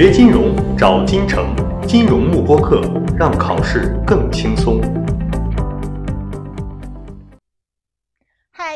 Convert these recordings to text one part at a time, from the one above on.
学金融找金城，金融慕播课，让考试更轻松。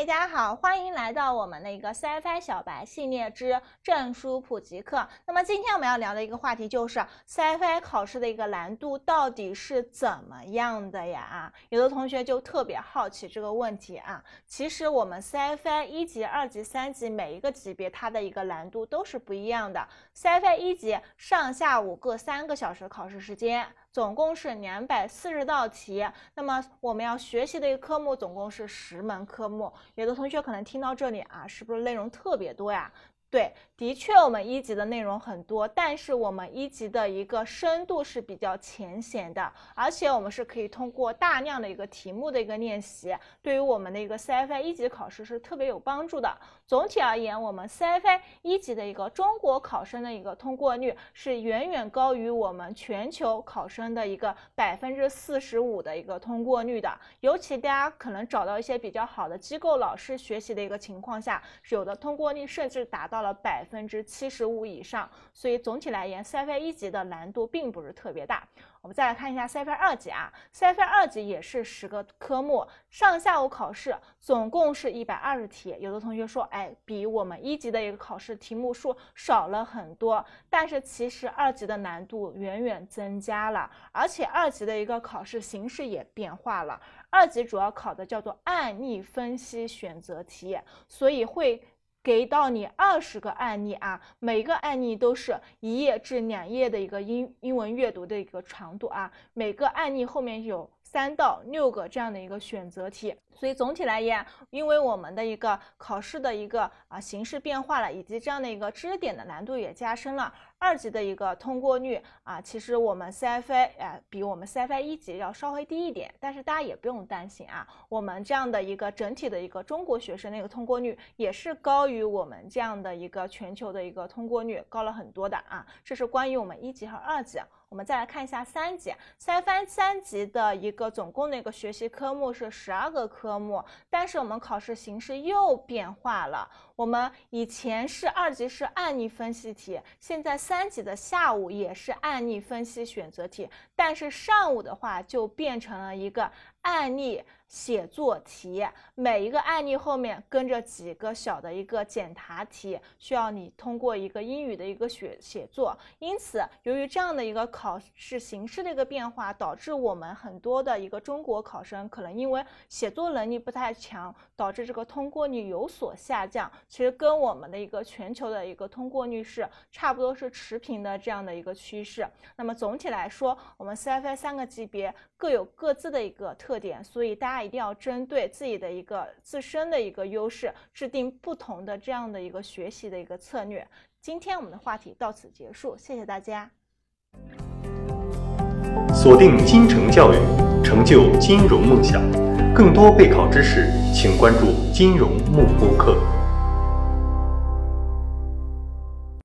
大家好，欢迎来到我们的一个 CFI 小白系列之证书普及课。那么今天我们要聊的一个话题就是 CFI 考试的一个难度到底是怎么样的呀？啊，有的同学就特别好奇这个问题啊。其实我们 CFI 一级、二级、三级每一个级别它的一个难度都是不一样的。CFI 一级上下午各三个小时考试时间。总共是两百四十道题，那么我们要学习的一个科目总共是十门科目。有的同学可能听到这里啊，是不是内容特别多呀？对，的确，我们一级的内容很多，但是我们一级的一个深度是比较浅显的，而且我们是可以通过大量的一个题目的一个练习，对于我们的一个 CFI 一级考试是特别有帮助的。总体而言，我们 CFI 一级的一个中国考生的一个通过率是远远高于我们全球考生的一个百分之四十五的一个通过率的。尤其大家可能找到一些比较好的机构老师学习的一个情况下，有的通过率甚至达到。了百分之七十五以上，所以总体来言，CFA 一级的难度并不是特别大。我们再来看一下 CFA 二级啊，CFA 二级也是十个科目，上下午考试，总共是一百二十题。有的同学说，哎，比我们一级的一个考试题目数少了很多，但是其实二级的难度远远增加了，而且二级的一个考试形式也变化了。二级主要考的叫做案例分析选择题，所以会。给到你二十个案例啊，每个案例都是一页至两页的一个英英文阅读的一个长度啊，每个案例后面有。三到六个这样的一个选择题，所以总体来言，因为我们的一个考试的一个啊形式变化了，以及这样的一个知识点的难度也加深了，二级的一个通过率啊，其实我们 CFA 啊比我们 CFA 一级要稍微低一点，但是大家也不用担心啊，我们这样的一个整体的一个中国学生的一个通过率也是高于我们这样的一个全球的一个通过率高了很多的啊，这是关于我们一级和二级。我们再来看一下三级，CFA 三级的一个总共的一个学习科目是十二个科目，但是我们考试形式又变化了。我们以前是二级是案例分析题，现在三三级的下午也是案例分析选择题，但是上午的话就变成了一个案例。写作题，每一个案例后面跟着几个小的一个简答题，需要你通过一个英语的一个写写作。因此，由于这样的一个考试形式的一个变化，导致我们很多的一个中国考生可能因为写作能力不太强，导致这个通过率有所下降。其实跟我们的一个全球的一个通过率是差不多是持平的这样的一个趋势。那么总体来说，我们 CFA 三个级别各有各自的一个特点，所以大家。一定要针对自己的一个自身的一个优势，制定不同的这样的一个学习的一个策略。今天我们的话题到此结束，谢谢大家。锁定金城教育，成就金融梦想。更多备考知识，请关注金融幕布课。